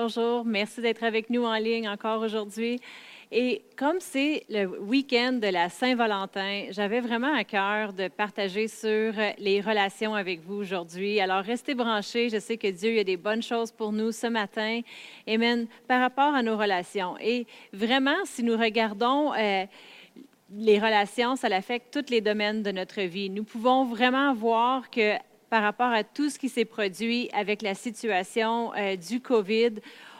Bonjour, merci d'être avec nous en ligne encore aujourd'hui. Et comme c'est le week-end de la Saint-Valentin, j'avais vraiment à cœur de partager sur les relations avec vous aujourd'hui. Alors, restez branchés. Je sais que Dieu a des bonnes choses pour nous ce matin. Amen. Par rapport à nos relations. Et vraiment, si nous regardons... Euh, les relations, ça affecte tous les domaines de notre vie. Nous pouvons vraiment voir que par rapport à tout ce qui s'est produit avec la situation euh, du COVID,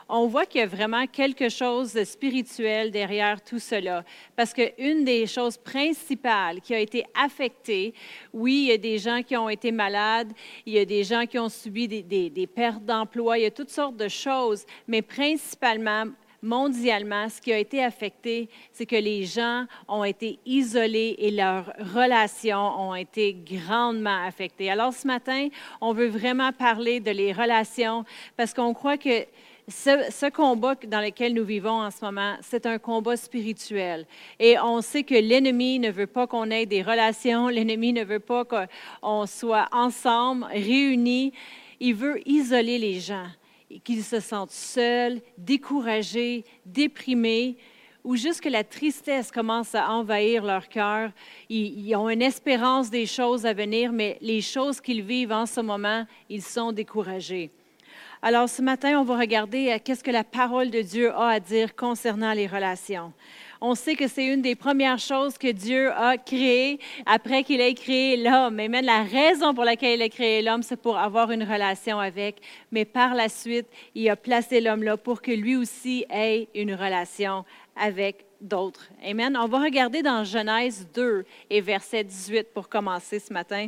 on voit qu'il y a vraiment quelque chose de spirituel derrière tout cela. Parce qu'une des choses principales qui a été affectée, oui, il y a des gens qui ont été malades, il y a des gens qui ont subi des, des pertes d'emploi, il y a toutes sortes de choses, mais principalement, mondialement, ce qui a été affecté, c'est que les gens ont été isolés et leurs relations ont été grandement affectées. Alors ce matin, on veut vraiment parler de les relations parce qu'on croit que ce, combat dans lequel nous vivons en ce moment, c'est un combat spirituel. Et on sait que l'ennemi ne veut pas qu'on ait des relations, l'ennemi ne veut pas qu'on soit ensemble, réunis. Il veut isoler les gens qu'ils se sentent seuls, découragés, déprimés, ou juste que la tristesse commence à envahir leur cœur. Ils, ont une espérance des choses à venir, mais les choses qu'ils vivent en ce moment, ils sont découragés. Alors ce matin, on va regarder euh, qu'est-ce que la parole de Dieu a à dire concernant les relations. On sait que c'est une des premières choses que Dieu a créées après qu'il ait créé l'homme. Mais même la raison pour laquelle il a créé l'homme, c'est pour avoir une relation avec. Mais par la suite, il a placé l'homme là pour que lui aussi ait une relation avec d'autres. Amen. On va regarder dans Genèse 2 et verset 18 pour commencer ce matin.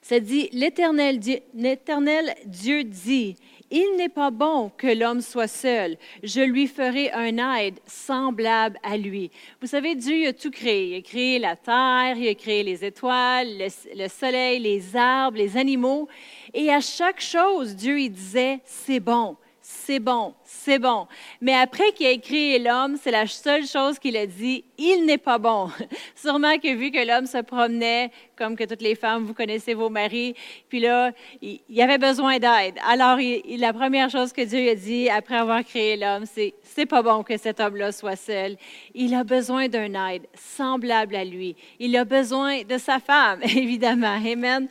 Ça dit, l'Éternel Dieu dit, il n'est pas bon que l'homme soit seul. Je lui ferai un aide semblable à lui. Vous savez, Dieu a tout créé. Il a créé la terre, il a créé les étoiles, le, soleil, les arbres, les animaux. Et à chaque chose, Dieu il disait, c'est bon, c'est bon, c'est bon. Mais après qu'il a créé l'homme, c'est la seule chose qu'il a dit, il n'est pas bon. Sûrement que vu que l'homme se promenait, comme que toutes les femmes, vous connaissez vos maris, puis là, il, y avait besoin d'aide. Alors, la première chose que Dieu a dit après avoir créé l'homme, c'est, c'est pas bon que cet homme-là soit seul. Il a besoin d'un aide semblable à lui. Il a besoin de sa femme, évidemment. Amen.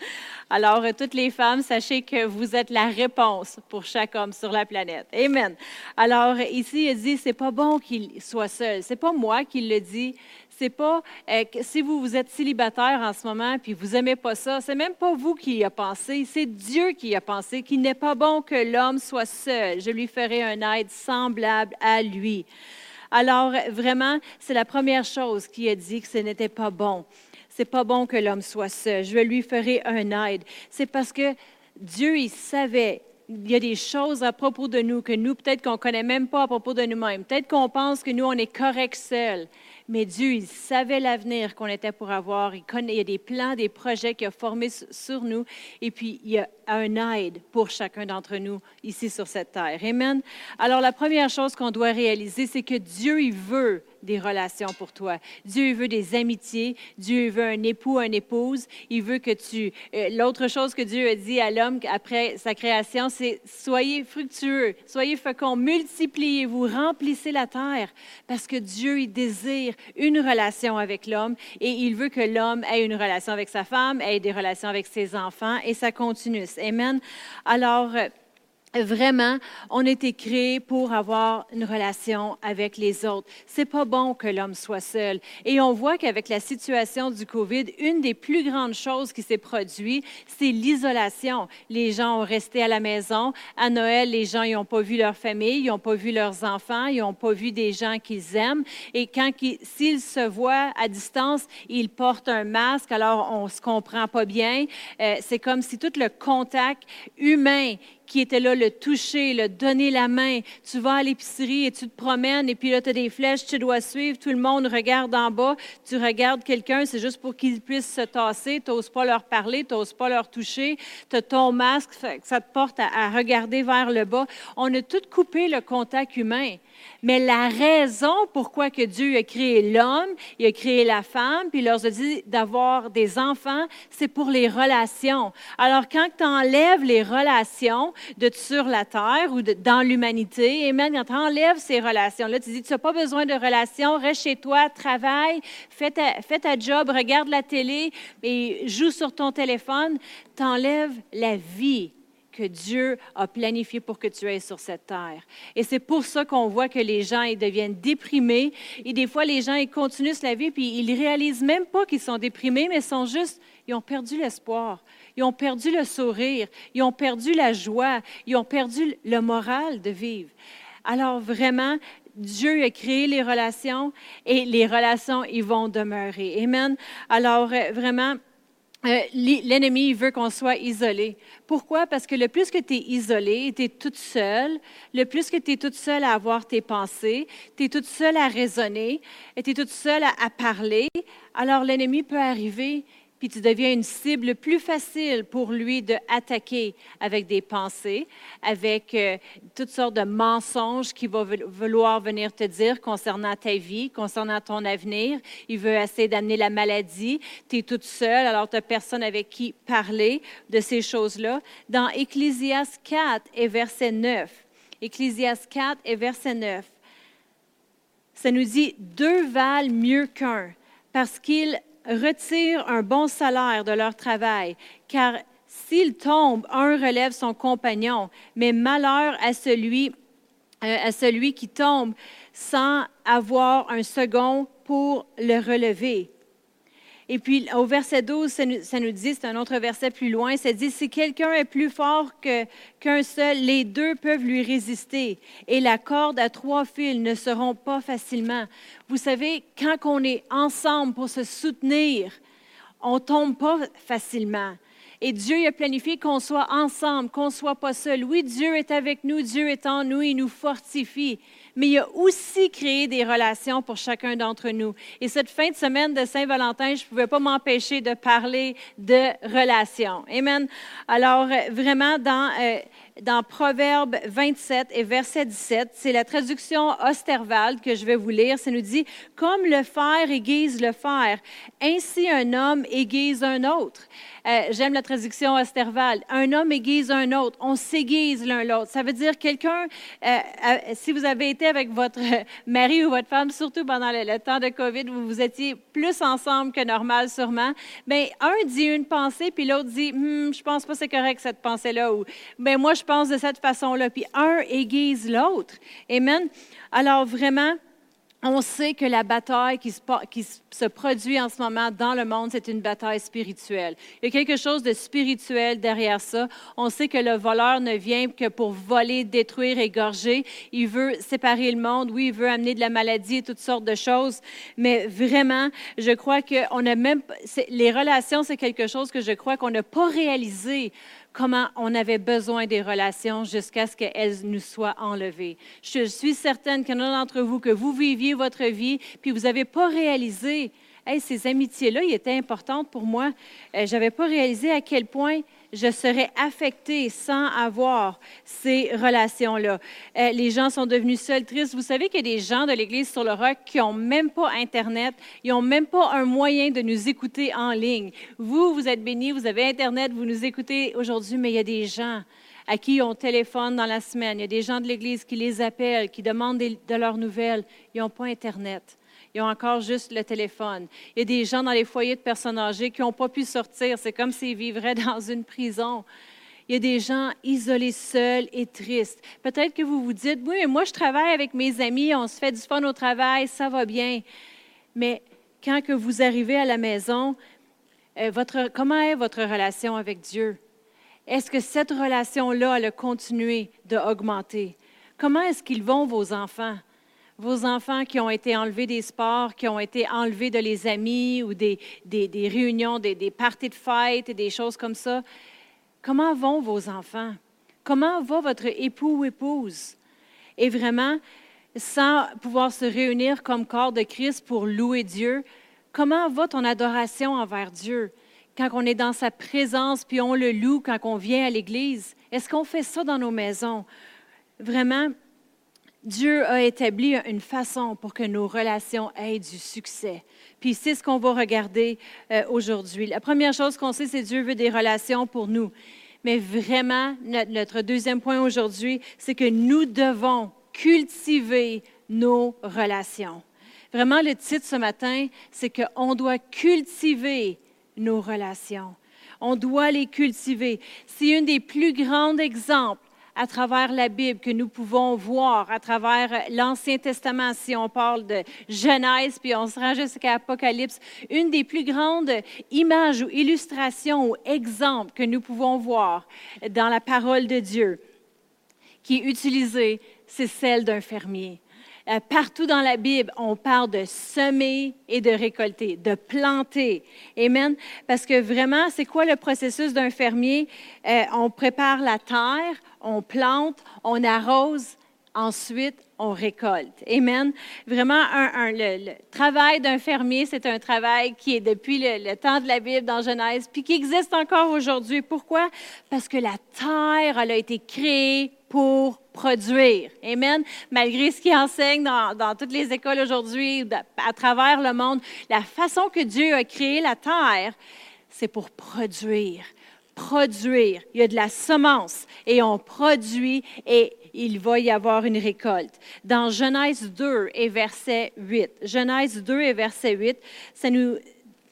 Alors, toutes les femmes, sachez que vous êtes la réponse pour chaque homme sur la planète. Amen. Alors, ici, il dit, c'est pas bon qu'il soit seul. C'est pas moi qui le dis. C'est pas euh, si vous, vous êtes célibataire en ce moment puis vous aimez pas ça, c'est même pas vous qui y a pensé, c'est Dieu qui y a pensé qu'il n'est pas bon que l'homme soit seul. Je lui ferai un aide semblable à lui. Alors, vraiment, c'est la première chose qui a dit que ce n'était pas bon c'est pas bon que l'homme soit seul. Je lui ferai un aide. C'est parce que Dieu, il savait il y a des choses à propos de nous que nous, peut-être qu'on ne connaît même pas à propos de nous-mêmes. Peut-être qu'on pense que nous, on est correct seul. Mais Dieu, il savait l'avenir qu'on était pour avoir. Il, y a des plans, des projets qu'il a formés sur nous. Et puis, il y a un aide pour chacun d'entre nous ici sur cette terre. Amen. Alors, la première chose qu'on doit réaliser, c'est que Dieu, il veut des relations pour toi. Dieu veut des amitiés. Dieu veut un époux, une épouse. Il veut que tu... Euh, l'autre chose que Dieu a dit à l'homme après sa création, c'est soyez fructueux, soyez féconds, multipliez-vous, remplissez la terre, parce que Dieu, il désire une relation avec l'homme et il veut que l'homme ait une relation avec sa femme, ait des relations avec ses enfants et ça continue. Amen. Alors, Vraiment, on a été créé pour avoir une relation avec les autres. C'est pas bon que l'homme soit seul. Et on voit qu'avec la situation du COVID, une des plus grandes choses qui s'est produite, c'est l'isolation. Les gens ont resté à la maison. À Noël, les gens n'ont pas vu leur famille, ils n'ont pas vu leurs enfants, ils n'ont pas vu des gens qu'ils aiment. Et quand s'ils se voient à distance, ils portent un masque. Alors on se comprend pas bien. Euh, c'est comme si tout le contact humain qui était là, le toucher, le donner la main. Tu vas à l'épicerie et tu te promènes et puis là, tu as des flèches, tu dois suivre. Tout le monde regarde en bas. Tu regardes quelqu'un, c'est juste pour qu'ils puissent se tasser. Tu n'oses pas leur parler, tu n'oses pas leur toucher. Tu as ton masque, ça te porte à, regarder vers le bas. On a tout coupé le contact humain. Mais la raison pourquoi que Dieu a créé l'homme, il a créé la femme, puis il leur a dit d'avoir des enfants, c'est pour les relations. Alors quand tu enlèves les relations, de sur la terre ou dans l'humanité. Amen. Quand tu enlèves ces relations-là, tu dis, tu n'as pas besoin de relations, reste chez toi, travaille, fais ta, fais ta job, regarde la télé et joue sur ton téléphone, tu enlèves la vie Dieu a planifié pour que tu aies sur cette terre. Et c'est pour ça qu'on voit que les gens ils deviennent déprimés. Et des fois, les gens ils continuent la vie puis ils réalisent même pas qu'ils sont déprimés, mais sont juste, ils ont perdu l'espoir, ils ont perdu le sourire, ils ont perdu la joie, ils ont perdu le moral de vivre. Alors vraiment, Dieu a créé les relations et les relations, ils vont demeurer. Amen. Alors euh, vraiment, euh, l'ennemi veut qu'on soit isolé. Pourquoi? Parce que le plus que tu es isolé, tu es toute seule, le plus que tu es toute seule à avoir tes pensées, tu es toute seule à raisonner, tu es toute seule à parler, alors l'ennemi peut arriver puis tu deviens une cible plus facile pour lui d'attaquer avec des pensées, avec euh, toutes sortes de mensonges qu'il va vouloir venir te dire concernant ta vie, concernant ton avenir. Il veut essayer d'amener la maladie. Tu es toute seule, alors tu n'as personne avec qui parler de ces choses-là. Dans Ecclésias 4 et verset 9, Ecclésias 4 et verset 9, ça nous dit, deux valent mieux qu'un parce qu'ils retirent un bon salaire de leur travail, car s'il tombe, un relève son compagnon, mais malheur à celui, euh, à celui qui tombe sans avoir un second pour le relever. Et puis au verset 12, ça nous, dit, c'est un autre verset plus loin, ça dit, si quelqu'un est plus fort qu'un seul, les deux peuvent lui résister. Et la corde à trois fils ne seront pas facilement. Vous savez, quand on est ensemble pour se soutenir, on ne tombe pas facilement. Et Dieu a planifié qu'on soit ensemble, qu'on ne soit pas seul. Oui, Dieu est avec nous, Dieu est en nous, il nous fortifie mais il a aussi créé des relations pour chacun d'entre nous. Et cette fin de semaine de Saint-Valentin, je ne pouvais pas m'empêcher de parler de relations. Amen. Alors, euh, vraiment, dans, euh, dans Proverbe 27 et verset 17, c'est la traduction Osterwald que je vais vous lire. Ça nous dit, comme le fer aiguise le fer, ainsi un homme aiguise un autre. Euh, j'aime la traduction Osterwald. Un homme aiguise un autre. On s'aiguise l'un l'autre. Ça veut dire quelqu'un, euh, euh, si vous avez été avec votre mari ou votre femme, surtout pendant le, temps de COVID, vous vous étiez plus ensemble que normal sûrement, bien, un dit une pensée, puis l'autre dit, hm, je pense pas c'est correct cette pensée-là, ou bien, moi, pense de cette façon-là. Puis un aiguise l'autre. Amen. Alors vraiment, on sait que la bataille qui se, produit en ce moment dans le monde, c'est une bataille spirituelle. Il y a quelque chose de spirituel derrière ça. On sait que le voleur ne vient que pour voler, détruire, égorger. Il veut séparer le monde. Oui, il veut amener de la maladie et toutes sortes de choses. Mais vraiment, je crois que on a même, les relations, c'est quelque chose que je crois qu'on n'a pas réalisé comment on avait besoin des relations jusqu'à ce qu'elles nous soient enlevées. Je suis certaine qu'il y en a d'entre vous que vous viviez votre vie, puis vous n'avez pas réalisé, hey, ces amitiés-là, ils étaient importantes pour moi. Euh, je n'avais pas réalisé à quel point je serais affectée sans avoir ces relations-là. Euh, les gens sont devenus seuls, tristes. Vous savez qu'il y a des gens de l'Église sur le roc qui n'ont même pas Internet, ils n'ont même pas un moyen de nous écouter en ligne. Vous, vous êtes bénis, vous avez Internet, vous nous écoutez aujourd'hui, mais il y a des gens à qui on téléphone dans la semaine. Il y a des gens de l'Église qui les appellent, qui demandent de leurs nouvelles. Ils n'ont pas Internet. Ils ont encore juste le téléphone. Il y a des gens dans les foyers de personnes âgées qui n'ont pas pu sortir. C'est comme s'ils vivraient dans une prison. Il y a des gens isolés, seuls et tristes. Peut-être que vous vous dites, oui, mais moi, je travaille avec mes amis, on se fait du fun au travail, ça va bien. Mais quand que vous arrivez à la maison, euh, votre, comment est votre relation avec Dieu? Est-ce que cette relation-là, elle a continué d'augmenter? Comment est-ce qu'ils vont, vos enfants? Vos enfants qui ont été enlevés des sports, qui ont été enlevés de les amis ou des, des, réunions, des, des parties de fête et des choses comme ça. Comment vont vos enfants? Comment va votre époux ou épouse? Et vraiment, sans pouvoir se réunir comme corps de Christ pour louer Dieu, comment va ton adoration envers Dieu? Quand on est dans sa présence, puis on le loue quand on vient à l'Église, est-ce qu'on fait ça dans nos maisons? Vraiment, Dieu a établi une façon pour que nos relations aient du succès. Puis c'est ce qu'on va regarder euh, aujourd'hui. La première chose qu'on sait, c'est Dieu veut des relations pour nous. Mais vraiment, notre deuxième point aujourd'hui, c'est que nous devons cultiver nos relations. Vraiment, le titre ce matin, c'est qu'on doit cultiver nos relations. On doit les cultiver. C'est un des plus grands exemples à travers la Bible que nous pouvons voir à travers l'Ancien Testament, si on parle de Genèse, puis on se rend jusqu'à Apocalypse, une des plus grandes images ou illustrations ou exemples que nous pouvons voir dans la parole de Dieu qui est utilisée, c'est celle d'un fermier. Euh, partout dans la Bible, on parle de semer et de récolter, de planter. Amen. Parce que vraiment, c'est quoi le processus d'un fermier? Euh, on prépare la terre, on plante, on arrose, ensuite on récolte. Amen. Vraiment, le, travail d'un fermier, c'est un travail qui est depuis le, temps de la Bible dans Genèse, puis qui existe encore aujourd'hui. Pourquoi? Parce que la terre, elle a été créée pour produire. Amen. Malgré ce qui enseigne dans toutes les écoles aujourd'hui, à travers le monde, la façon que Dieu a créé la terre, c'est pour produire. Produire. Il y a de la semence et on produit et il va y avoir une récolte. Dans Genèse 2 et verset 8, Genèse 2 et verset 8, ça nous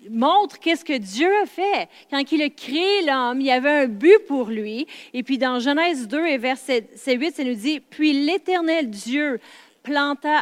montre qu'est-ce que Dieu a fait. Quand il a créé l'homme, il y avait un but pour lui. Et puis dans Genèse 2 et verset 8, ça nous dit, puis l'Éternel Dieu planta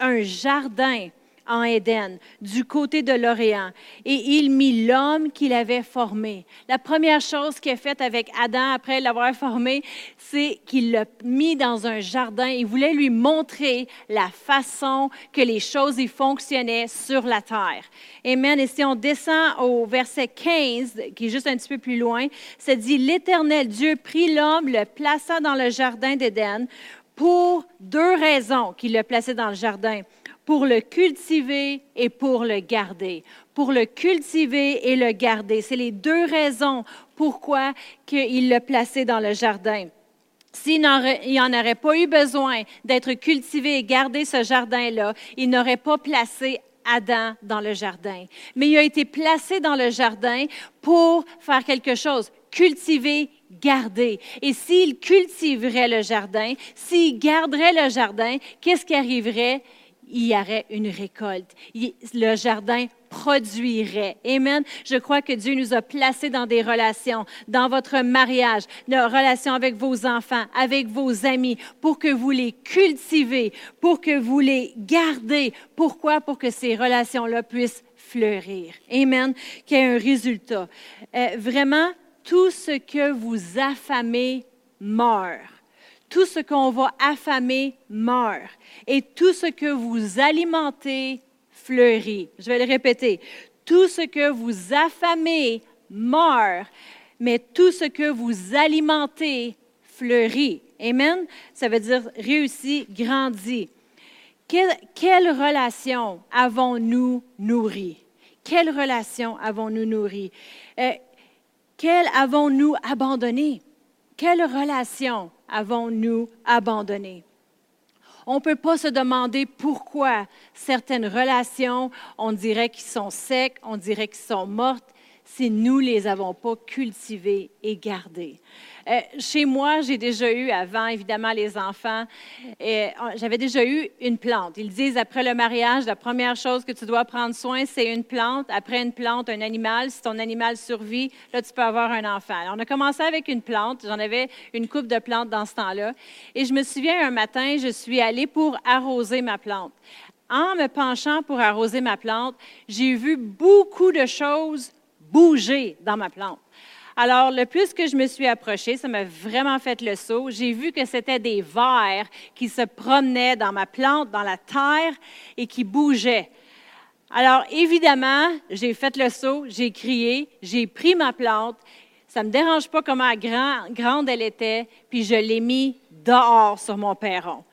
un jardin en Éden, du côté de l'Orient, et il mit l'homme qu'il avait formé. La première chose qu'il a faite avec Adam après l'avoir formé, c'est qu'il l'a mis dans un jardin. Il voulait lui montrer la façon que les choses y fonctionnaient sur la terre. Amen. Et si on descend au verset 15, qui est juste un petit peu plus loin, ça dit, l'Éternel Dieu prit l'homme, le plaça dans le jardin d'Éden pour deux raisons qu'il l'a placé dans le jardin pour le cultiver et pour le garder. Pour le cultiver et le garder. C'est les deux raisons pourquoi il l'a placé dans le jardin. S'il n'y en aurait pas eu besoin d'être cultivé et gardé ce jardin-là, il n'aurait pas placé Adam dans le jardin. Mais il a été placé dans le jardin pour faire quelque chose, cultiver, garder. Et s'il cultiverait le jardin, s'il garderait le jardin, qu'est-ce qui arriverait? Il y aurait une récolte. Le jardin produirait. Amen. Je crois que Dieu nous a placés dans des relations, dans votre mariage, dans relations avec vos enfants, avec vos amis, pour que vous les cultivez, pour que vous les gardez. Pourquoi? Pour que ces relations-là puissent fleurir. Amen. Qu'il y ait un résultat. Euh, vraiment, tout ce que vous affamez meurt tout ce qu'on va affamer meurt et tout ce que vous alimentez fleurit. Je vais le répéter. Tout ce que vous affamez meurt, mais tout ce que vous alimentez fleurit. Amen? Ça veut dire réussit, grandit. Quelle, relation avons-nous nourri? Quelle relation avons-nous nourri? Euh, quelle avons-nous abandonné? Quelle relation avons-nous abandonné? On ne peut pas se demander pourquoi certaines relations, on dirait qu'ils sont secs, on dirait qu'ils sont mortes, si nous ne les avons pas cultivées et gardées. Euh, chez moi, j'ai déjà eu, avant évidemment les enfants, euh, j'avais déjà eu une plante. Ils disent après le mariage, la première chose que tu dois prendre soin, c'est une plante. Après une plante, un animal. Si ton animal survit, là, tu peux avoir un enfant. on a commencé avec une plante. J'en avais une coupe de plantes dans ce temps-là. Et je me souviens, un matin, je suis allée pour arroser ma plante. En me penchant pour arroser ma plante, j'ai vu beaucoup de choses bouger dans ma plante. Alors, le plus que je me suis approchée, ça m'a vraiment fait le saut. J'ai vu que c'était des vers qui se promenaient dans ma plante, dans la terre et qui bougeaient. Alors, évidemment, j'ai fait le saut, j'ai crié, j'ai pris ma plante. Ça ne me dérange pas comment grande elle était, puis je l'ai mis dehors sur mon perron.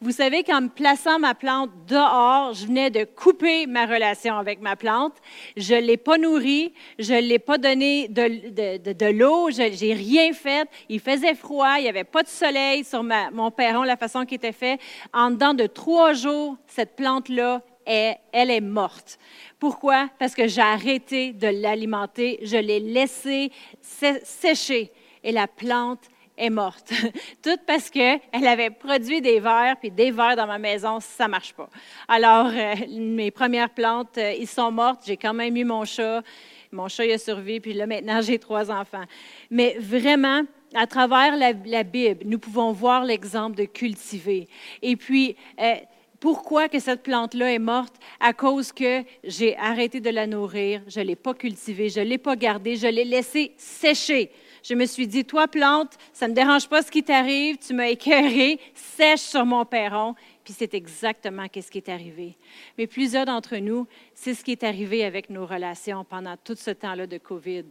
Vous savez qu'en me plaçant ma plante dehors, je venais de couper ma relation avec ma plante. Je ne l'ai pas nourrie, je ne l'ai pas donné de, de, l'eau, je n'ai rien fait. Il faisait froid, il n'y avait pas de soleil sur ma, mon perron, la façon qui était fait. En dedans de trois jours, cette plante-là, elle est morte. Pourquoi? Parce que j'ai arrêté de l'alimenter, je l'ai laissé sécher et la plante est morte. Tout parce qu'elle avait produit des vers, puis des vers dans ma maison, ça ne marche pas. Alors, euh, mes premières plantes, euh, ils sont mortes. J'ai quand même eu mon chat. Mon chat, il a survécu, puis là, maintenant, j'ai trois enfants. Mais vraiment, à travers la, Bible, nous pouvons voir l'exemple de cultiver. Et puis, euh, pourquoi que cette plante-là est morte? À cause que j'ai arrêté de la nourrir, je ne l'ai pas cultivée, je ne l'ai pas gardée, je l'ai laissée sécher. Je me suis dit, toi, plante, ça ne me dérange pas ce qui t'arrive, tu m'as écœuré, sèche sur mon perron. Puis c'est exactement ce qui est arrivé. Mais plusieurs d'entre nous, c'est ce qui est arrivé avec nos relations pendant tout ce temps-là de COVID.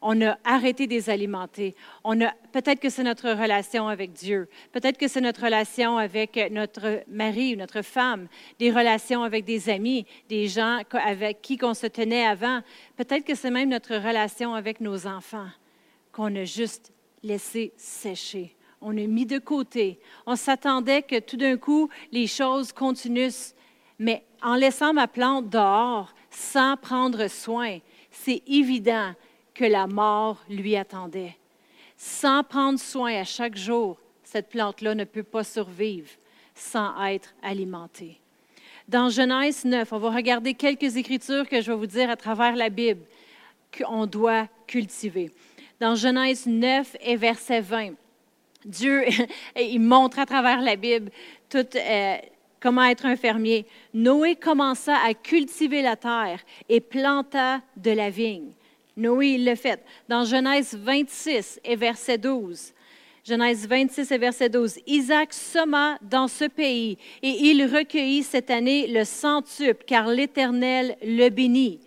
On a arrêté de les alimenter. On a, peut-être que c'est notre relation avec Dieu. Peut-être que c'est notre relation avec notre mari ou notre femme, des relations avec des amis, des gens avec qui on se tenait avant. Peut-être que c'est même notre relation avec nos enfants qu'on a juste laissé sécher. On a mis de côté. On s'attendait que tout d'un coup, les choses continuent. Mais en laissant ma plante dehors, sans prendre soin, c'est évident que la mort lui attendait. Sans prendre soin à chaque jour, cette plante-là ne peut pas survivre sans être alimentée. Dans Genèse 9, on va regarder quelques écritures que je vais vous dire à travers la Bible qu'on doit cultiver dans Genèse 9 et verset 20. Dieu, il montre à travers la Bible tout, euh, comment être un fermier. Noé commença à cultiver la terre et planta de la vigne. Noé, il le fait. Dans Genèse 26 et verset 12. Genèse 26 et verset 12. Isaac sema dans ce pays et il recueillit cette année le centuple, car l'Éternel le bénit.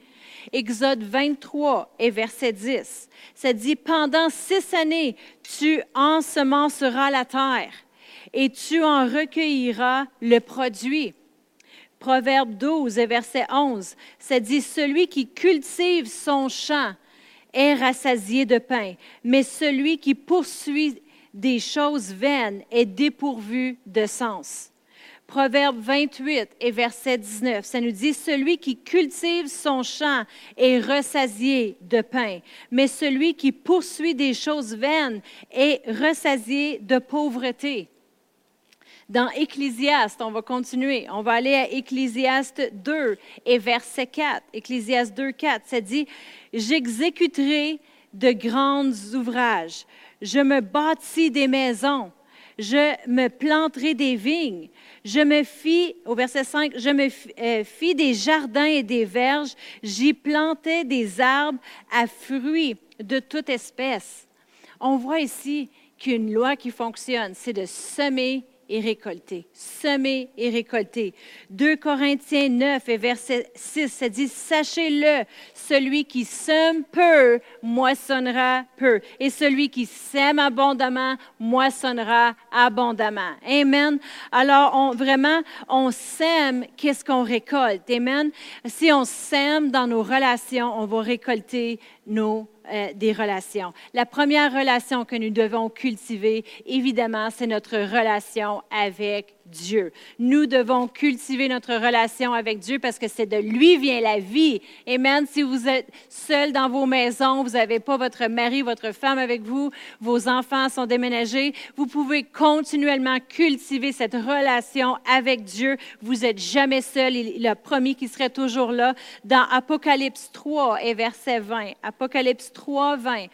Exode 23 et verset 10. Ça dit, pendant six années, tu ensemenceras la terre et tu en recueilleras le produit. Proverbe 12 et verset 11, ça dit, celui qui cultive son champ est rassasié de pain, mais celui qui poursuit des choses vaines est dépourvu de sens. Proverbe 28 et verset 19, ça nous dit, Celui qui cultive son champ est ressasié de pain, mais celui qui poursuit des choses vaines est ressasié de pauvreté. Dans Ecclésiaste, on va continuer, on va aller à Ecclésiaste 2 et verset 4. Ecclésiaste 2, 4, ça dit, J'exécuterai de grands ouvrages, je me bâtis des maisons je me planterai des vignes. Je me fis, au verset 5, je me euh, fis des jardins et des verges. J'y plantais des arbres à fruits de toute espèce. On voit ici qu'une loi qui fonctionne, c'est de semer et récolter. Semer et récolter. 2 Corinthiens 9 et verset 6, ça dit, sachez-le, celui qui sème peu moissonnera peu, et celui qui sème abondamment moissonnera abondamment. Amen. Alors, vraiment, on sème, qu'est-ce qu'on récolte? Amen. Si on sème dans nos relations, on va récolter nos euh, des relations. La première relation que nous devons cultiver, évidemment, c'est notre relation avec Dieu. Nous devons cultiver notre relation avec Dieu parce que c'est de lui vient la vie. Amen. Si vous êtes seul dans vos maisons, vous n'avez pas votre mari, votre femme avec vous, vos enfants sont déménagés, vous pouvez continuellement cultiver cette relation avec Dieu. Vous n'êtes jamais seul. Il a promis qu'il serait toujours là. Dans Apocalypse 3 et verset 20, Apocalypse 3, 20,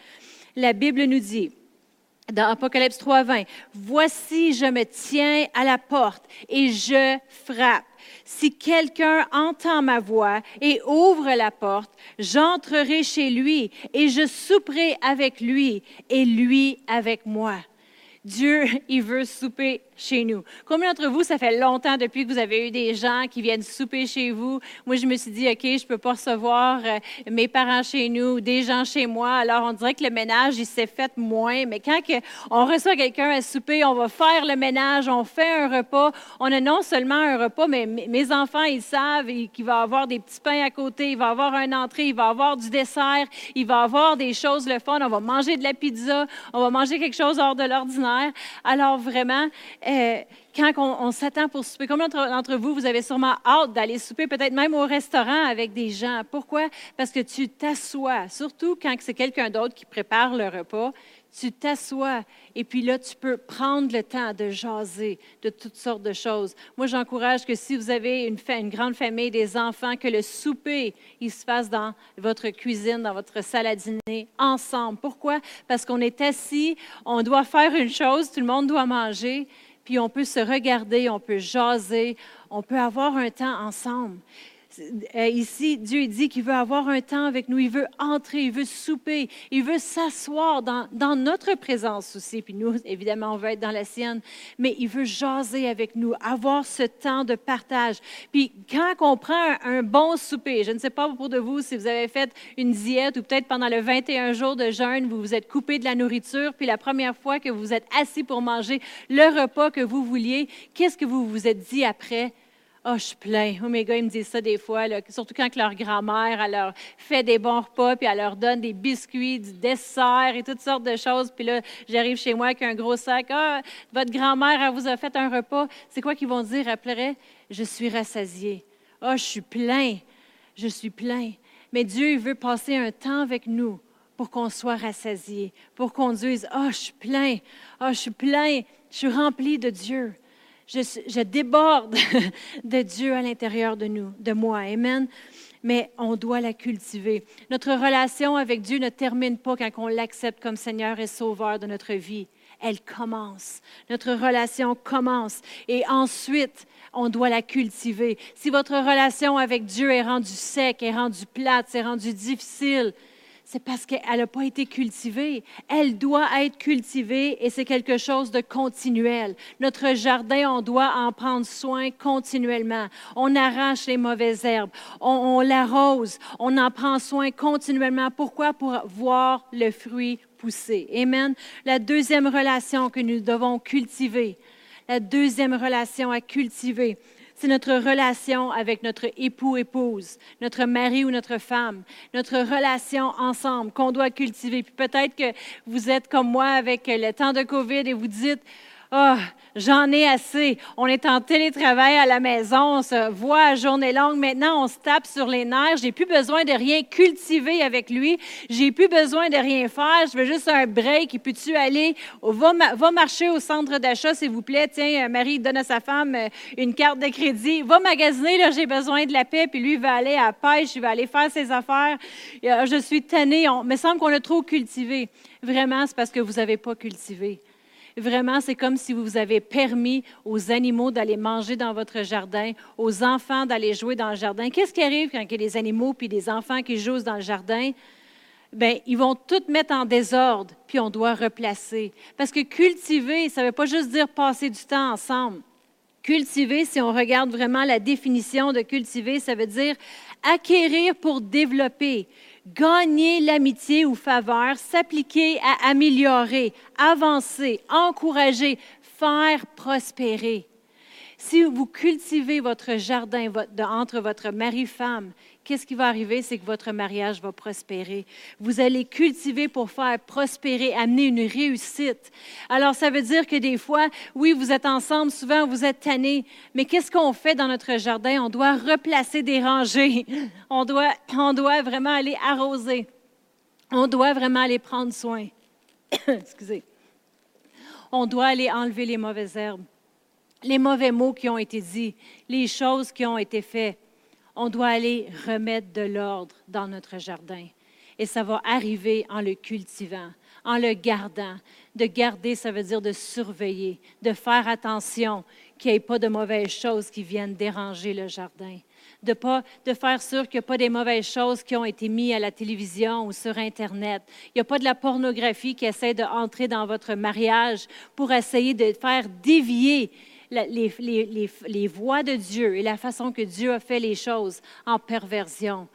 la Bible nous dit, dans Apocalypse 3.20, Voici, je me tiens à la porte et je frappe. Si quelqu'un entend ma voix et ouvre la porte, j'entrerai chez lui et je souperai avec lui et lui avec moi. Dieu, il veut souper chez nous. Combien d'entre vous, ça fait longtemps depuis que vous avez eu des gens qui viennent souper chez vous? Moi, je me suis dit, OK, je ne peux pas recevoir euh, mes parents chez nous, des gens chez moi. Alors, on dirait que le ménage, il s'est fait moins. Mais quand on reçoit quelqu'un à souper, on va faire le ménage, on fait un repas. On a non seulement un repas, mais mes enfants, ils savent qu'il va avoir des petits pains à côté, il va avoir un entrée, il va avoir du dessert, il va avoir des choses le fun. On va manger de la pizza, on va manger quelque chose hors de l'ordinaire. Alors, vraiment, euh, quand on, s'attend pour souper, combien d'entre vous, vous avez sûrement hâte d'aller souper, peut-être même au restaurant avec des gens? Pourquoi? Parce que tu t'assois, surtout quand c'est quelqu'un d'autre qui prépare le repas, tu t'assois et puis là, tu peux prendre le temps de jaser de toutes sortes de choses. Moi, j'encourage que si vous avez une, grande famille, des enfants, que le souper, il se fasse dans votre cuisine, dans votre salle à dîner, ensemble. Pourquoi? Parce qu'on est assis, on doit faire une chose, tout le monde doit manger, puis on peut se regarder, on peut jaser, on peut avoir un temps ensemble. Ici, Dieu dit qu'il veut avoir un temps avec nous, il veut entrer, il veut souper, il veut s'asseoir dans, notre présence aussi. Puis nous, évidemment, on veut être dans la sienne, mais il veut jaser avec nous, avoir ce temps de partage. Puis quand on prend un, bon souper, je ne sais pas pour de vous si vous avez fait une diète ou peut-être pendant le 21 jours de jeûne, vous vous êtes coupé de la nourriture, puis la première fois que vous êtes assis pour manger le repas que vous vouliez, qu'est-ce que vous vous êtes dit après? Oh, je suis plein. Oh, mes gars, ils me disent ça des fois, surtout quand leur grand-mère leur fait des bons repas, puis elle leur donne des biscuits, du dessert et toutes sortes de choses. Puis là, j'arrive chez moi avec un gros sac. Ah, votre grand-mère, elle vous a fait un repas. C'est quoi qu'ils vont dire après? Je suis rassasié. Oh, je suis plein. Je suis plein. Mais Dieu, il veut passer un temps avec nous pour qu'on soit rassasié, pour qu'on dise, oh, je suis plein. Oh, je suis plein. Je suis rempli de Dieu je, déborde de Dieu à l'intérieur de nous, de moi. Amen. Mais on doit la cultiver. Notre relation avec Dieu ne termine pas quand on l'accepte comme Seigneur et Sauveur de notre vie. Elle commence. Notre relation commence. Et ensuite, on doit la cultiver. Si votre relation avec Dieu est rendue sec, est rendue plate, est rendue difficile, c'est parce qu'elle n'a pas été cultivée. Elle doit être cultivée et c'est quelque chose de continuel. Notre jardin, on doit en prendre soin continuellement. On arrache les mauvaises herbes, on, l'arrose, on en prend soin continuellement. Pourquoi? Pour voir le fruit pousser. Amen. La deuxième relation que nous devons cultiver, la deuxième relation à cultiver, c'est notre relation avec notre époux, épouse, notre mari ou notre femme, notre relation ensemble qu'on doit cultiver. Puis peut-être que vous êtes comme moi avec le temps de COVID et vous dites, oh, j'en ai assez. On est en télétravail à la maison, on se voit à journée longue. Maintenant, on se tape sur les nerfs. J'ai plus besoin de rien cultiver avec lui. J'ai plus besoin de rien faire. Je veux juste un break. Et puis-tu aller, va, marcher au centre d'achat, s'il vous plaît. Tiens, euh, Marie donne à sa femme euh, une carte de crédit. Va magasiner, là, j'ai besoin de la paix. Puis lui, il va aller à la pêche, il va aller faire ses affaires. Je suis tannée. On, me semble qu'on a trop cultivé. Vraiment, c'est parce que vous n'avez pas cultivé. Vraiment, c'est comme si vous avez permis aux animaux d'aller manger dans votre jardin, aux enfants d'aller jouer dans le jardin. Qu'est-ce qui arrive quand il y a des animaux puis des enfants qui jouent dans le jardin? Bien, ils vont tout mettre en désordre, puis on doit replacer. Parce que cultiver, ça ne veut pas juste dire passer du temps ensemble. Cultiver, si on regarde vraiment la définition de cultiver, ça veut dire acquérir pour développer, gagner l'amitié ou faveur, s'appliquer à améliorer, avancer, encourager, faire prospérer. Si vous cultivez votre jardin entre votre mari-femme qu'est-ce qui va arriver? C'est que votre mariage va prospérer. Vous allez cultiver pour faire prospérer, amener une réussite. Alors, ça veut dire que des fois, oui, vous êtes ensemble, souvent vous êtes tannés, mais qu'est-ce qu'on fait dans notre jardin? On doit replacer des rangées. On doit, on doit vraiment aller arroser. On doit vraiment aller prendre soin. Excusez. On doit aller enlever les mauvaises herbes, les mauvais mots qui ont été dits, les choses qui ont été faites on doit aller remettre de l'ordre dans notre jardin. Et ça va arriver en le cultivant, en le gardant. De garder, ça veut dire de surveiller, de faire attention qu'il n'y ait pas de mauvaises choses qui viennent déranger le jardin. De, pas, de faire sûr qu'il n'y a pas des mauvaises choses qui ont été mises à la télévision ou sur Internet. Il n'y a pas de la pornographie qui essaie d'entrer dans votre mariage pour essayer de faire dévier les, les, voies de Dieu et la façon que Dieu a fait les choses en perversion.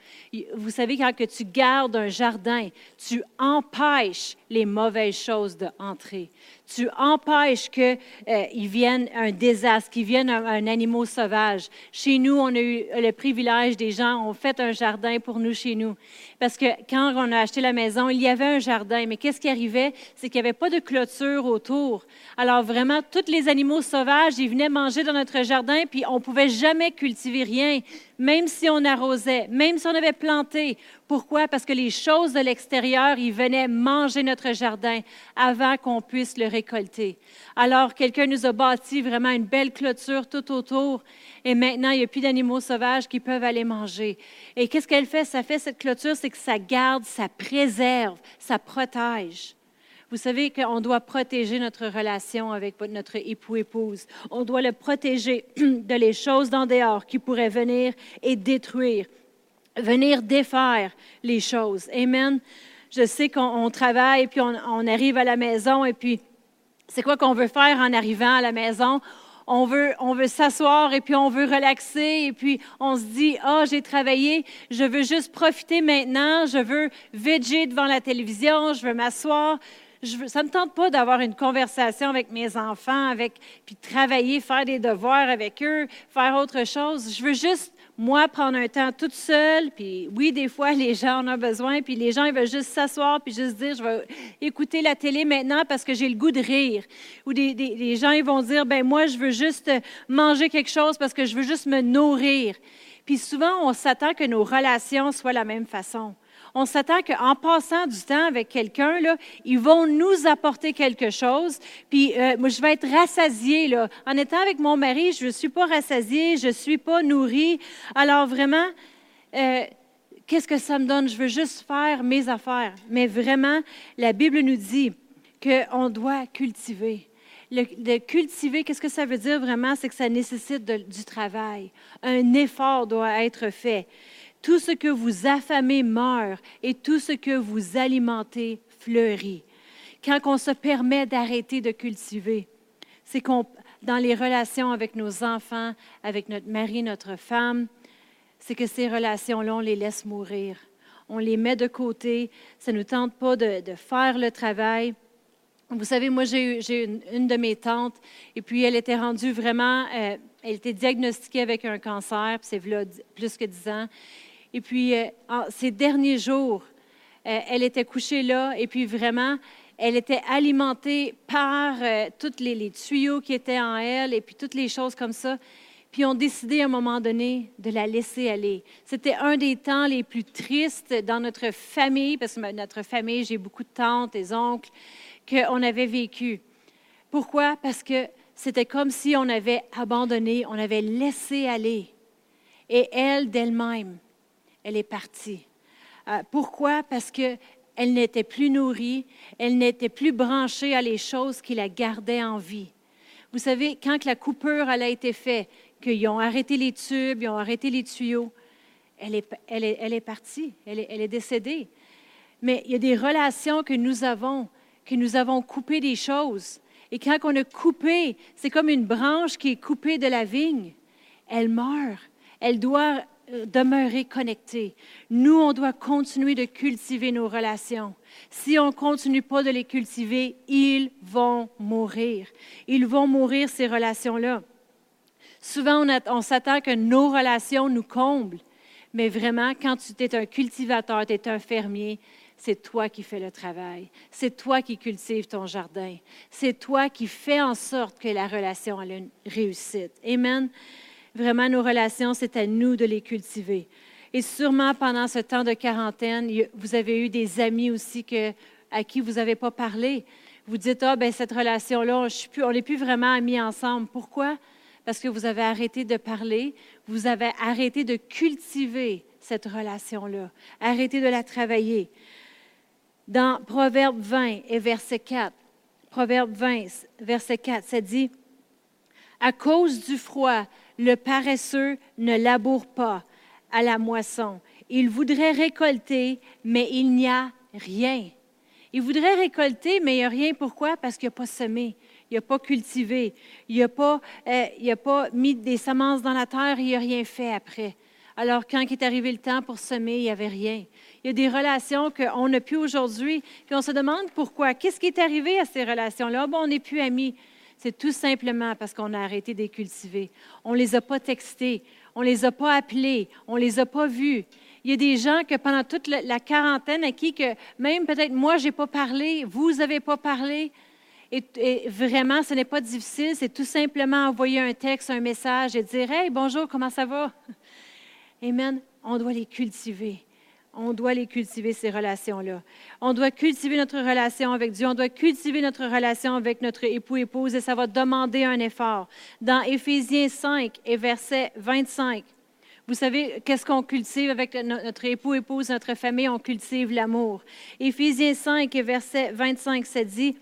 Vous savez, quand que tu gardes un jardin, tu empêches les mauvaises choses d'entrer. Tu empêches qu'il euh, vienne un désastre, qu'il vienne un, un, animal sauvage. Chez nous, on a eu le privilège, des gens ont fait un jardin pour nous chez nous. Parce que quand on a acheté la maison, il y avait un jardin, mais qu'est-ce qui arrivait? C'est qu'il n'y avait pas de clôture autour. Alors vraiment, tous les animaux sauvages, Ils venaient manger dans notre jardin, puis on ne pouvait jamais cultiver rien, même si on arrosait, même si on avait planté. Pourquoi? Parce que les choses de l'extérieur, ils venaient manger notre jardin avant qu'on puisse le récolter. Alors, quelqu'un nous a bâti vraiment une belle clôture tout autour, et maintenant, il n'y a plus d'animaux sauvages qui peuvent aller manger. Et qu'est-ce qu'elle fait? Ça fait cette clôture, c'est que ça garde, ça préserve, ça protège. Vous savez qu'on doit protéger notre relation avec notre époux-épouse. On doit le protéger de les choses d'en dehors qui pourraient venir et détruire, venir défaire les choses. Amen. Je sais qu'on travaille, puis on, arrive à la maison, et puis c'est quoi qu'on veut faire en arrivant à la maison? on veut, on veut s'asseoir et puis on veut relaxer et puis on se dit, ah, oh, j'ai travaillé, je veux juste profiter maintenant, je veux veger devant la télévision, je veux m'asseoir. Je ça ne me tente pas d'avoir une conversation avec mes enfants, avec, puis travailler, faire des devoirs avec eux, faire autre chose. Je veux juste moi, prendre un temps toute seule, puis oui, des fois, les gens en ont besoin, puis les gens, ils veulent juste s'asseoir, puis juste dire, je vais écouter la télé maintenant parce que j'ai le goût de rire. Ou des, gens, ils vont dire, ben moi, je veux juste manger quelque chose parce que je veux juste me nourrir. Puis souvent, on s'attend que nos relations soient la même façon on s'attend qu'en passant du temps avec quelqu'un, ils vont nous apporter quelque chose. Puis euh, moi, je vais être rassasiée. Là. En étant avec mon mari, je ne suis pas rassasiée, je ne suis pas nourrie. Alors vraiment, euh, qu'est-ce que ça me donne? Je veux juste faire mes affaires. Mais vraiment, la Bible nous dit qu'on doit cultiver. Le, cultiver, qu'est-ce que ça veut dire vraiment? C'est que ça nécessite du travail. Un effort doit être fait. Tout ce que vous affamez meurt et tout ce que vous alimentez fleurit. Quand on se permet d'arrêter de cultiver, c'est qu'on, dans les relations avec nos enfants, avec notre mari, notre femme, c'est que ces relations-là, on les laisse mourir. On les met de côté. Ça ne nous tente pas de, faire le travail. Vous savez, moi, j'ai eu une, de mes tantes, et puis elle était rendue vraiment, euh, elle était diagnostiquée avec un cancer, puis c'est plus que dix ans. Et puis, euh, ces derniers jours, euh, elle était couchée là, et puis vraiment, elle était alimentée par euh, tous les, tuyaux qui étaient en elle, et puis toutes les choses comme ça. Puis on décidé à un moment donné de la laisser aller. C'était un des temps les plus tristes dans notre famille, parce que notre famille, j'ai beaucoup de tantes et oncles, qu'on avait vécu. Pourquoi? Parce que c'était comme si on avait abandonné, on avait laissé aller. Et elle, d'elle-même, elle est partie. Euh, pourquoi? Parce qu'elle n'était plus nourrie, elle n'était plus branchée à les choses qui la gardaient en vie. Vous savez, quand la coupure a été faite, qu'ils ont arrêté les tubes, ils ont arrêté les tuyaux, elle est, elle est, elle est partie, elle est, elle est décédée. Mais il y a des relations que nous avons, que nous avons coupé des choses. Et quand on a coupé, c'est comme une branche qui est coupée de la vigne. Elle meurt. Elle doit demeurer connectés. Nous, on doit continuer de cultiver nos relations. Si on ne continue pas de les cultiver, ils vont mourir. Ils vont mourir, ces relations-là. Souvent, on, on s'attend que nos relations nous comblent, mais vraiment, quand tu es un cultivateur, tu es un fermier, c'est toi qui fais le travail. C'est toi qui cultives ton jardin. C'est toi qui fais en sorte que la relation ait une réussite. Amen. Vraiment, nos relations, c'est à nous de les cultiver. Et sûrement, pendant ce temps de quarantaine, vous avez eu des amis aussi que, à qui vous n'avez pas parlé. Vous dites, ah, ben cette relation-là, on n'est plus vraiment amis ensemble. Pourquoi? Parce que vous avez arrêté de parler, vous avez arrêté de cultiver cette relation-là, arrêté de la travailler. Dans Proverbe 20 et verset 4, Proverbe 20, verset 4, ça dit, À cause du froid, le paresseux ne laboure pas à la moisson. Il voudrait récolter, mais il n'y a rien. Il voudrait récolter, mais il n'y a rien. Pourquoi? Parce qu'il n'a pas semé, il n'a pas cultivé, il n'a pas, euh, pas mis des semences dans la terre, il n'a rien fait après. Alors, quand est arrivé le temps pour semer, il n'y avait rien. Il y a des relations qu'on n'a plus aujourd'hui, puis on se demande pourquoi. Qu'est-ce qui est arrivé à ces relations-là? Bon, on n'est plus amis. C'est tout simplement parce qu'on a arrêté de les cultiver. On ne les a pas textés, on ne les a pas appelés, on ne les a pas vus. Il y a des gens que pendant toute la quarantaine, à qui que même peut-être moi, je n'ai pas parlé, vous n'avez pas parlé, Et, vraiment, ce n'est pas difficile, c'est tout simplement envoyer un texte, un message et dire Hey, bonjour, comment ça va? Amen. On doit les cultiver. On doit les cultiver, ces relations-là. On doit cultiver notre relation avec Dieu. On doit cultiver notre relation avec notre époux-épouse et ça va demander un effort. Dans Éphésiens 5 et verset 25, vous savez, qu'est-ce qu'on cultive avec notre époux-épouse, notre famille? On cultive l'amour. Éphésiens 5 et verset 25, ça dit,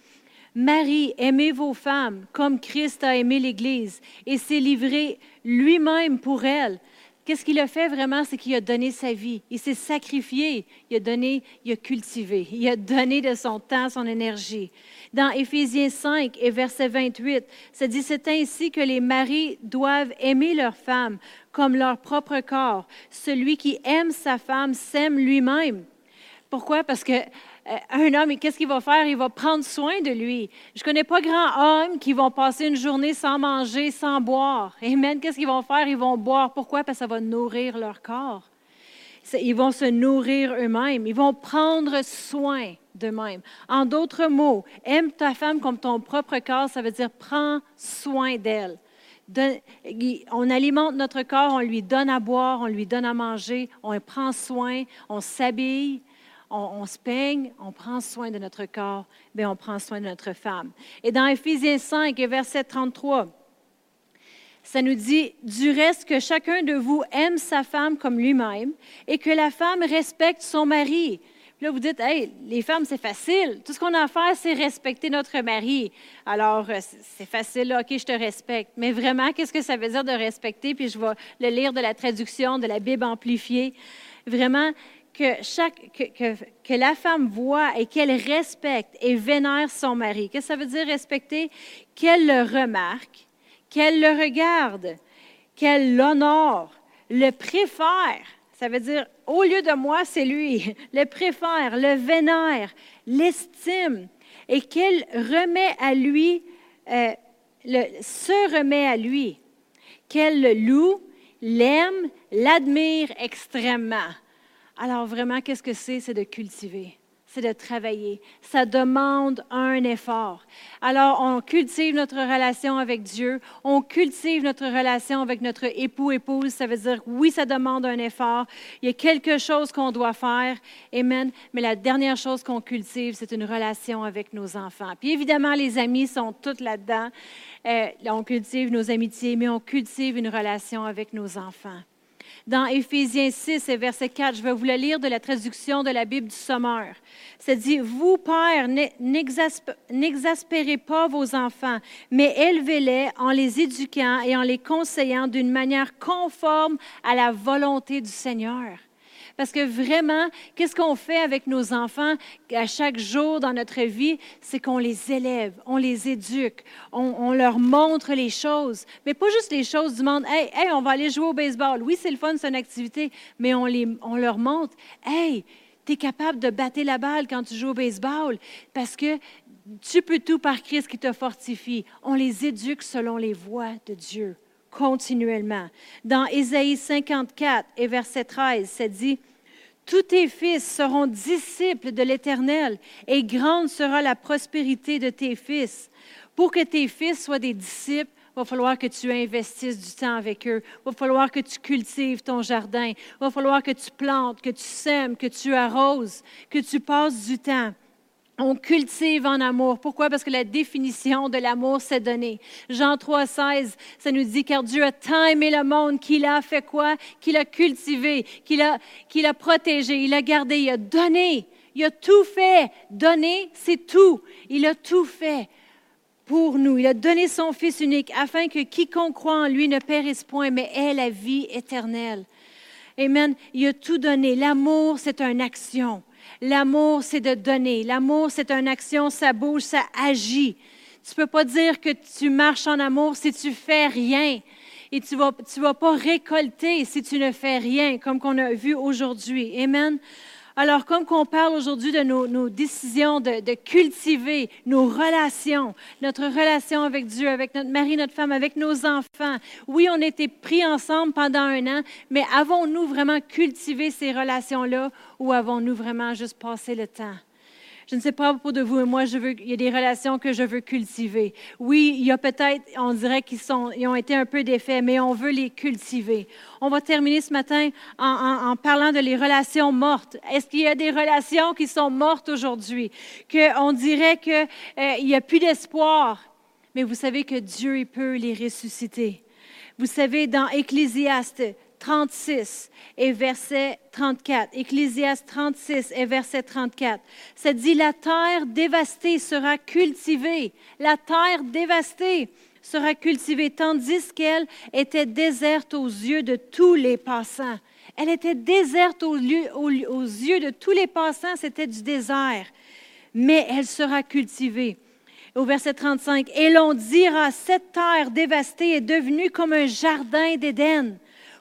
Marie, aimez vos femmes comme Christ a aimé l'Église et s'est livré lui-même pour elle Qu'est-ce qu'il a fait vraiment? C'est qu'il a donné sa vie. Il s'est sacrifié. Il a donné, il a cultivé. Il a donné de son temps, son énergie. Dans Éphésiens 5 et verset 28, ça dit, c'est ainsi que les maris doivent aimer leur femme comme leur propre corps. Celui qui aime sa femme s'aime lui-même. Pourquoi? Parce que un homme, qu'est-ce qu'il va faire? Il va prendre soin de lui. Je ne connais pas grand homme qui vont passer une journée sans manger, sans boire. Amen. Qu'est-ce qu'ils vont faire? Ils vont boire. Pourquoi? Parce que ça va nourrir leur corps. Ils vont se nourrir eux-mêmes. Ils vont prendre soin d'eux-mêmes. En d'autres mots, aime ta femme comme ton propre corps, ça veut dire prends soin d'elle. On alimente notre corps, on lui donne à boire, on lui donne à manger, on prend soin, on s'habille, on, se peigne, on prend soin de notre corps, mais on prend soin de notre femme. Et dans Éphésiens 5 verset 33, ça nous dit, du reste que chacun de vous aime sa femme comme lui-même et que la femme respecte son mari. Puis là, vous dites, hey, les femmes, c'est facile. Tout ce qu'on a à faire, c'est respecter notre mari. Alors, euh, c'est facile, OK, je te respecte. Mais vraiment, qu'est-ce que ça veut dire de respecter? Puis je vais le lire de la traduction de la Bible amplifiée. Vraiment, que, chaque, que, que, la femme voit et qu'elle respecte et vénère son mari. Qu'est-ce que ça veut dire respecter? Qu'elle le remarque, qu'elle le regarde, qu'elle l'honore, le préfère. Ça veut dire, au lieu de moi, c'est lui. Le préfère, le vénère, l'estime et qu'elle remet à lui, euh, se remet à lui, qu'elle le loue, l'aime, l'admire extrêmement. Alors vraiment, qu'est-ce que c'est? C'est de cultiver, c'est de travailler. Ça demande un effort. Alors, on cultive notre relation avec Dieu, on cultive notre relation avec notre époux-épouse. Ça veut dire, oui, ça demande un effort. Il y a quelque chose qu'on doit faire. Amen. Mais la dernière chose qu'on cultive, c'est une relation avec nos enfants. Puis évidemment, les amis sont toutes là-dedans. Euh, on cultive nos amitiés, mais on cultive une relation avec nos enfants dans Éphésiens 6 et verset 4. Je vais vous le lire de la traduction de la Bible du Sommeur. Ça dit, Vous, pères, n'exaspérez pas vos enfants, mais élevez-les en les éduquant et en les conseillant d'une manière conforme à la volonté du Seigneur. Parce que vraiment, qu'est-ce qu'on fait avec nos enfants à chaque jour dans notre vie? C'est qu'on les élève, on les éduque, on, leur montre les choses. Mais pas juste les choses du monde. Hey, on va aller jouer au baseball. Oui, c'est le fun, c'est une activité, mais on, les, on leur montre. Hey, tu es capable de battre la balle quand tu joues au baseball parce que tu peux tout par Christ qui te fortifie. On les éduque selon les voies de Dieu continuellement. Dans Ésaïe 54 et verset 13, c'est dit, tous tes fils seront disciples de l'Éternel et grande sera la prospérité de tes fils. Pour que tes fils soient des disciples, il va falloir que tu investisses du temps avec eux. Il va falloir que tu cultives ton jardin. Il va falloir que tu plantes, que tu sèmes, que tu arroses, que tu passes du temps. On cultive en amour. Pourquoi? Parce que la définition de l'amour s'est donnée. Jean 3, 16, ça nous dit, car Dieu a tant aimé le monde qu'il a fait quoi? Qu'il a cultivé, qu'il a, qu'il a protégé, il a gardé, il a donné. Il a tout fait. Donner, c'est tout. Il a tout fait pour nous. Il a donné son Fils unique afin que quiconque croit en lui ne périsse point, mais ait la vie éternelle. Amen. Il a tout donné. L'amour, c'est une action. L'amour, c'est de donner. L'amour, c'est une action, ça bouge, ça agit. Tu ne peux pas dire que tu marches en amour si tu fais rien. Et tu ne vas, tu vas pas récolter si tu ne fais rien, comme qu'on a vu aujourd'hui. Amen. Alors, comme qu'on parle aujourd'hui de nos, décisions de, de, cultiver nos relations, notre relation avec Dieu, avec notre mari, notre femme, avec nos enfants. Oui, on a été pris ensemble pendant un an, mais avons-nous vraiment cultivé ces relations-là ou avons-nous vraiment juste passé le temps? Je ne sais pas pour de vous, mais moi, je veux, il y a des relations que je veux cultiver. Oui, il y a peut-être, on dirait qu'ils sont, ils ont été un peu défaits, mais on veut les cultiver. On va terminer ce matin en, parlant de les relations mortes. Est-ce qu'il y a des relations qui sont mortes aujourd'hui? Qu'on dirait qu'il euh, n'y a plus d'espoir, mais vous savez que Dieu il peut les ressusciter. Vous savez, dans Ecclésiaste 36 et verset 34, Ecclésiaste 36 et verset 34, ça dit, la terre dévastée sera cultivée. La terre dévastée sera cultivée, tandis qu'elle était déserte aux yeux de tous les passants. Elle était déserte aux, aux yeux de tous les passants, c'était du désert, mais elle sera cultivée au verset 35, Et l'on dira, cette terre dévastée est devenue comme un jardin d'Éden.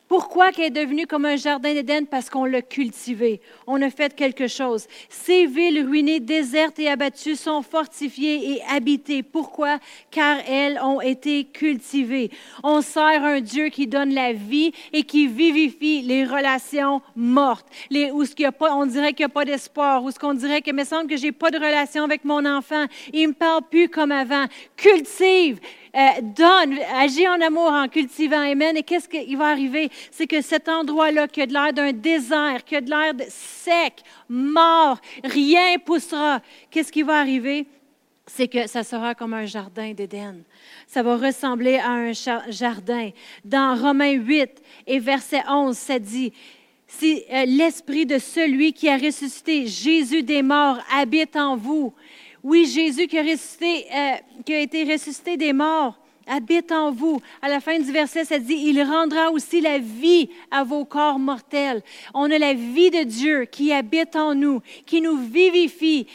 Pourquoi qu'elle est devenue comme un jardin d'Éden? Parce qu'on l'a cultivé. On a fait quelque chose. Ces villes ruinées, désertes et abattues sont fortifiées et habitées. Pourquoi? Car elles ont été cultivées. On sert un Dieu qui donne la vie et qui vivifie les relations mortes. Les, où ce qu'il y a pas, on dirait qu'il n'y a pas d'espoir, où ce qu'on dirait que me semble que j'ai pas de relation avec mon enfant. Il me parle plus comme avant. Cultive, euh, donne, agis en amour en cultivant. Amen. Et qu'est-ce qui va arriver? C'est que cet endroit-là, qui a de l'air d'un désert, qui a de l'air sec, mort, rien poussera. Qu'est-ce qui va arriver? C'est que ça sera comme un jardin d'Éden. Ça va ressembler à un jardin. Dans Romains 8 et verset 11, ça dit, si euh, l'esprit de celui qui a ressuscité Jésus des morts habite en vous, oui, Jésus qui a, euh, qui a été ressuscité des morts habite en vous. À la fin du verset, ça dit, il rendra aussi la vie à vos corps mortels. On a la vie de Dieu qui habite en nous, qui nous vivifie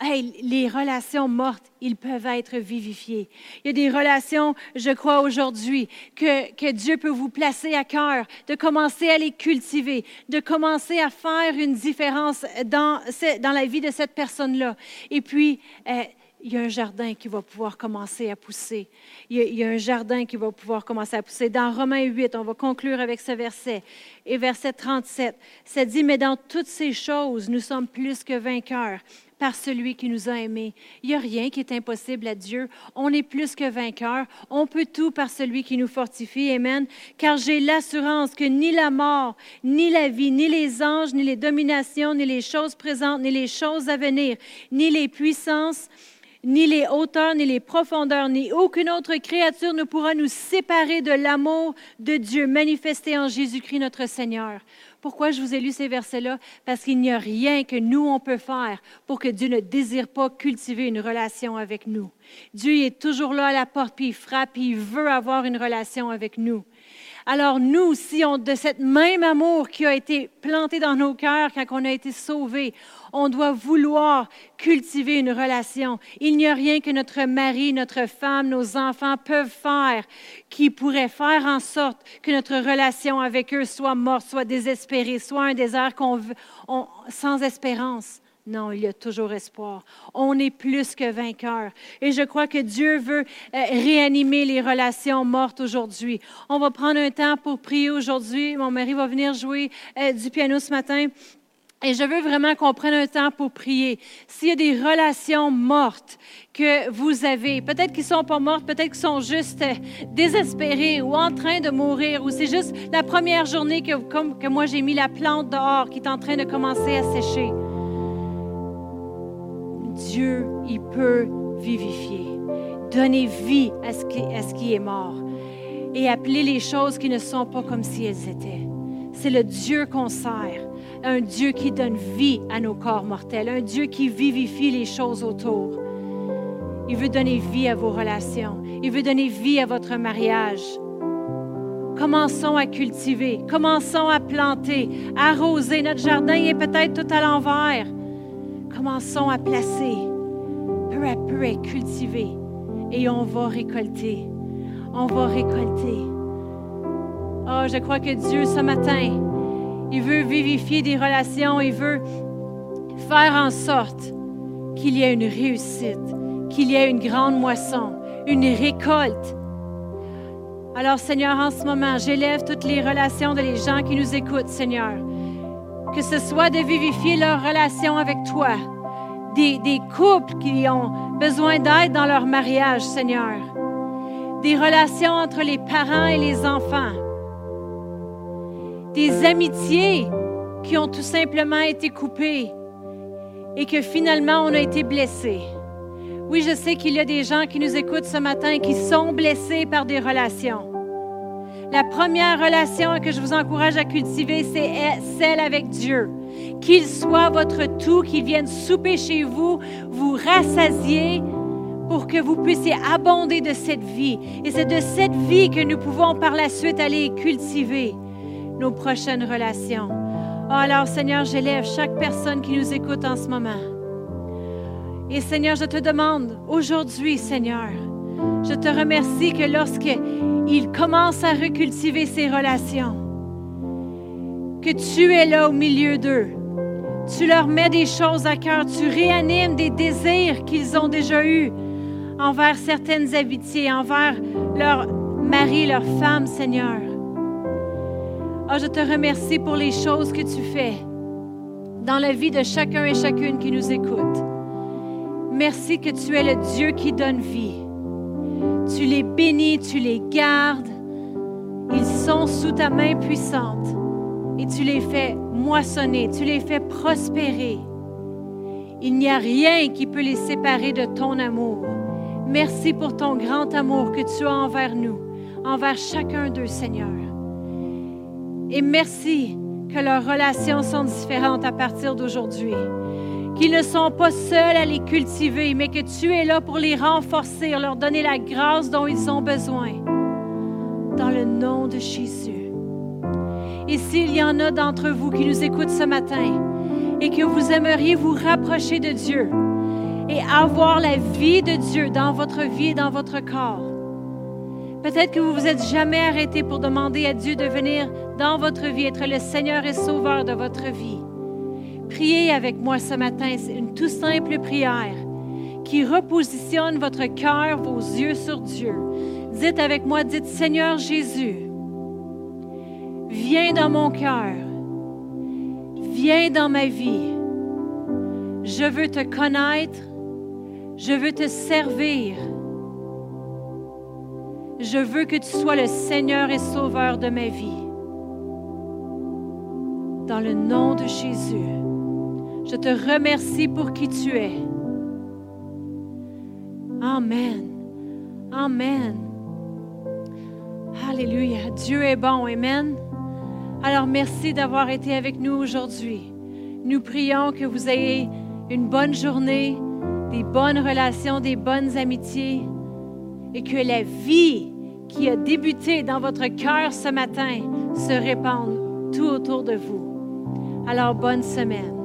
les relations mortes, ils peuvent être vivifiées. Il y a des relations, je crois aujourd'hui, que, que Dieu peut vous placer à cœur, de commencer à les cultiver, de commencer à faire une différence dans, dans la vie de cette personne-là. Et puis, euh, il y a un jardin qui va pouvoir commencer à pousser. Il y, a, un jardin qui va pouvoir commencer à pousser. Dans Romains 8, on va conclure avec ce verset. Et verset 37, ça dit, mais dans toutes ces choses, nous sommes plus que vainqueurs par celui qui nous a aimés. Il n'y a rien qui est impossible à Dieu. On est plus que vainqueurs. On peut tout par celui qui nous fortifie. Amen. Car j'ai l'assurance que ni la mort, ni la vie, ni les anges, ni les dominations, ni les choses présentes, ni les choses à venir, ni les puissances, ni les hauteurs, ni les profondeurs, ni aucune autre créature ne pourra nous séparer de l'amour de Dieu manifesté en Jésus-Christ notre Seigneur. Pourquoi je vous ai lu ces versets-là? Parce qu'il n'y a rien que nous, on peut faire pour que Dieu ne désire pas cultiver une relation avec nous. Dieu est toujours là à la porte, puis il frappe, puis il veut avoir une relation avec nous. Alors nous, si de cette même amour qui a été planté dans nos cœurs quand on a été sauvés, on doit vouloir cultiver une relation. Il n'y a rien que notre mari, notre femme, nos enfants peuvent faire qui pourrait faire en sorte que notre relation avec eux soit morte, soit désespérée, soit un désert sans espérance. Non, il y a toujours espoir. On est plus que vainqueurs. Et je crois que Dieu veut euh, réanimer les relations mortes aujourd'hui. On va prendre un temps pour prier aujourd'hui. Mon mari va venir jouer euh, du piano ce matin. Et je veux vraiment qu'on prenne un temps pour prier. S'il y a des relations mortes que vous avez, peut-être qu'ils sont pas mortes, peut-être qu'ils sont juste euh, désespérés ou en train de mourir, ou c'est juste la première journée que, comme, que moi j'ai mis la plante dehors qui est en train de commencer à sécher. Dieu, il peut vivifier, donner vie à ce, qui, est mort et appeler les choses qui ne sont pas comme si elles étaient. C'est le Dieu qu'on sert, un Dieu qui donne vie à nos corps mortels, un Dieu qui vivifie les choses autour. Il veut donner vie à vos relations, il veut donner vie à votre mariage. Commençons à cultiver, commençons à planter, à arroser. Notre jardin est peut-être tout à l'envers commençons à placer, peu à peu à cultiver, et on va récolter. On va récolter. Oh, je crois que Dieu, ce matin, il veut vivifier des relations, il veut faire en sorte qu'il y ait une réussite, qu'il y ait une grande moisson, une récolte. Alors, Seigneur, en ce moment, j'élève toutes les relations de les gens qui nous écoutent, Seigneur que ce soit de vivifier leur relation avec toi, des, des couples qui ont besoin d'aide dans leur mariage, Seigneur. Des relations entre les parents et les enfants. Des amitiés qui ont tout simplement été coupées et que finalement on a été blessés. Oui, je sais qu'il y a des gens qui nous écoutent ce matin et qui sont blessés par des relations. La première relation que je vous encourage à cultiver, c'est celle avec Dieu. Qu'il soit votre tout, qu'il vienne souper chez vous, vous rassasier pour que vous puissiez abonder de cette vie. Et c'est de cette vie que nous pouvons par la suite aller cultiver nos prochaines relations. Oh, alors, Seigneur, j'élève chaque personne qui nous écoute en ce moment. Et Seigneur, je te demande aujourd'hui, Seigneur, je te remercie que lorsqu'il commence à recultiver ses relations, que tu es là au milieu d'eux. Tu leur mets des choses à cœur, tu réanimes des désirs qu'ils ont déjà eus envers certaines amitiés, envers leur mari, leur femme, Seigneur. Oh, je te remercie pour les choses que tu fais dans la vie de chacun et chacune qui nous écoute. Merci que tu es le Dieu qui donne vie. Tu les bénis, tu les gardes. Ils sont sous ta main puissante et tu les fais moissonner, tu les fais prospérer. Il n'y a rien qui peut les séparer de ton amour. Merci pour ton grand amour que tu as envers nous, envers chacun d'eux, Seigneur. Et merci que leurs relations sont différentes à partir d'aujourd'hui qu'ils ne sont pas seuls à les cultiver, mais que tu es là pour les renforcer, leur donner la grâce dont ils ont besoin. Dans le nom de Jésus. Et s'il y en a d'entre vous qui nous écoutent ce matin et que vous aimeriez vous rapprocher de Dieu et avoir la vie de Dieu dans votre vie et dans votre corps, peut-être que vous vous êtes jamais arrêté pour demander à Dieu de venir dans votre vie, être le Seigneur et Sauveur de votre vie. Priez avec moi ce matin, c'est une tout simple prière qui repositionne votre cœur, vos yeux sur Dieu. Dites avec moi, dites Seigneur Jésus, viens dans mon cœur, viens dans ma vie. Je veux te connaître, je veux te servir. Je veux que tu sois le Seigneur et Sauveur de ma vie. Dans le nom de Jésus. Je te remercie pour qui tu es. Amen. Amen. Alléluia. Dieu est bon. Amen. Alors merci d'avoir été avec nous aujourd'hui. Nous prions que vous ayez une bonne journée, des bonnes relations, des bonnes amitiés et que la vie qui a débuté dans votre cœur ce matin se répande tout autour de vous. Alors bonne semaine.